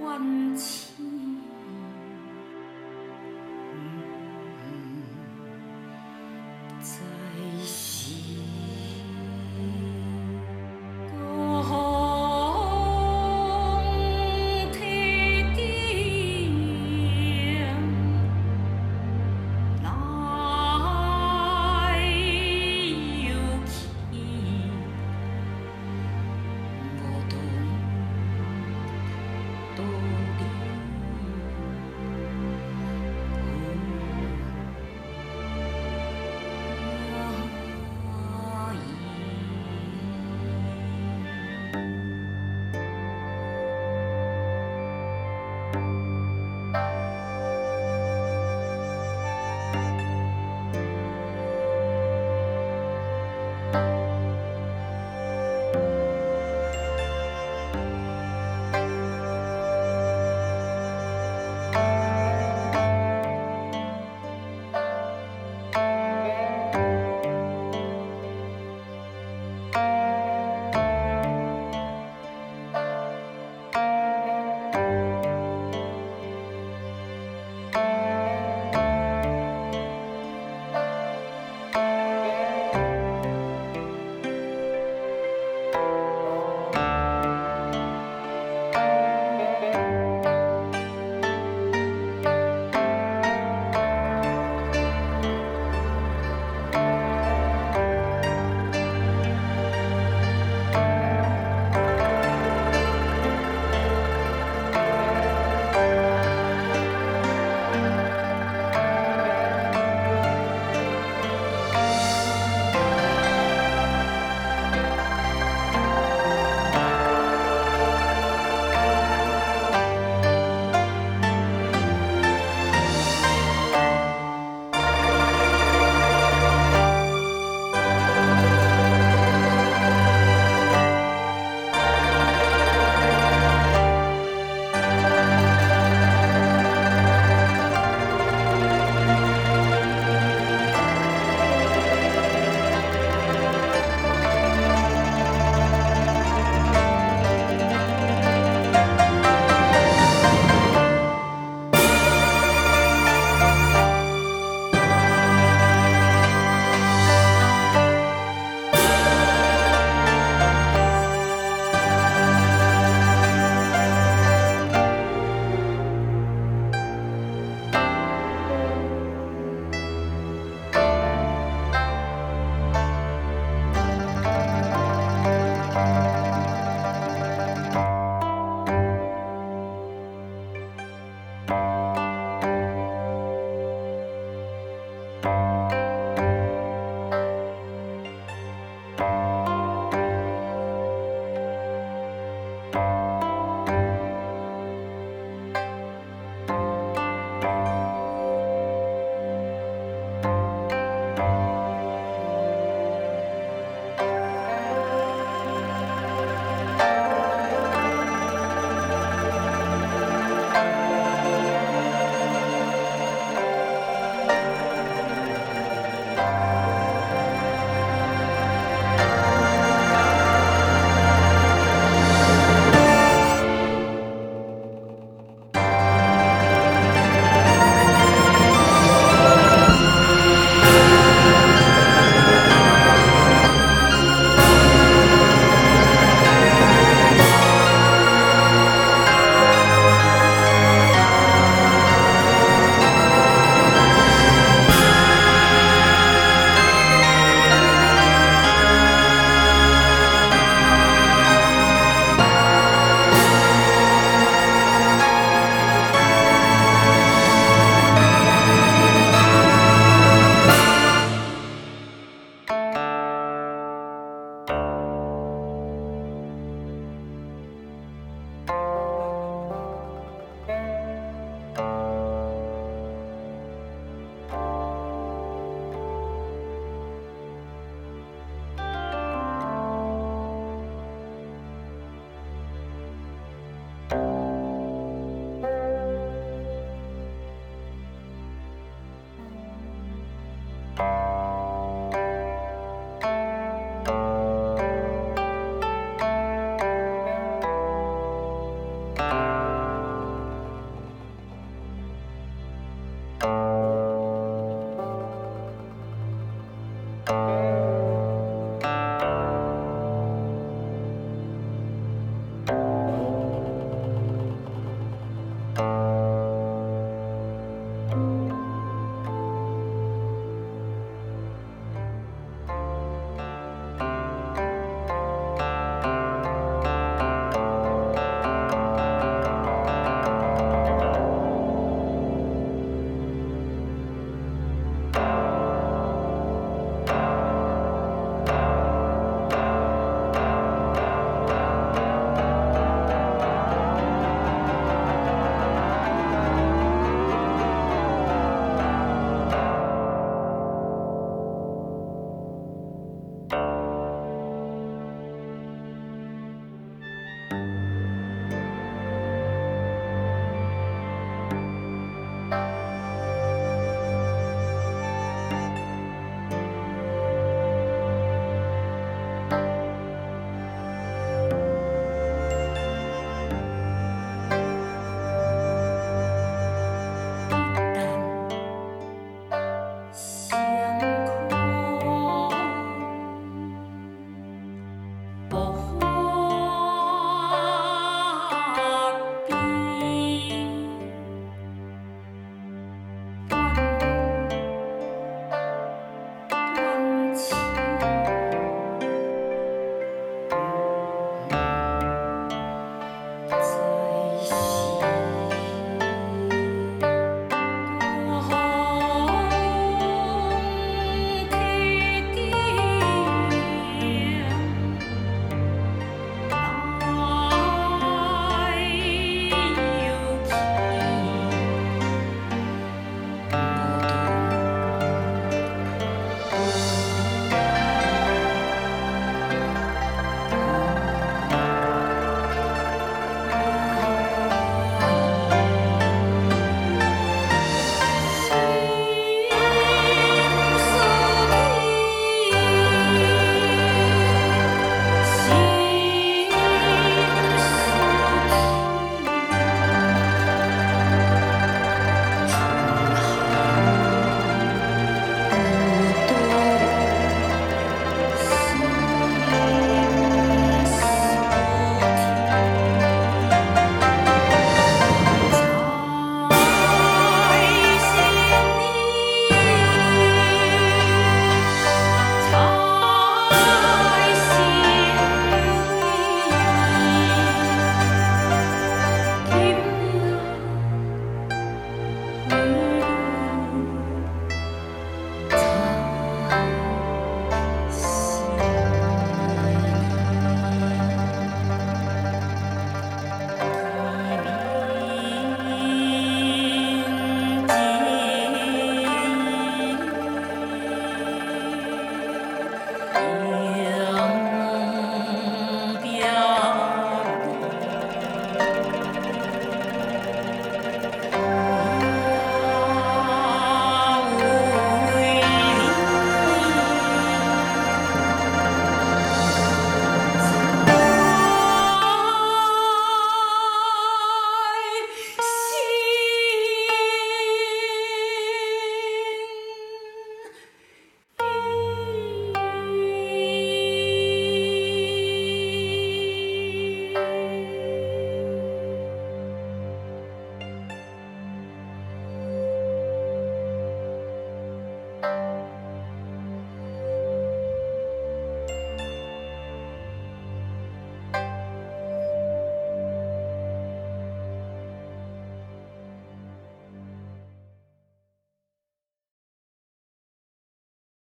关切。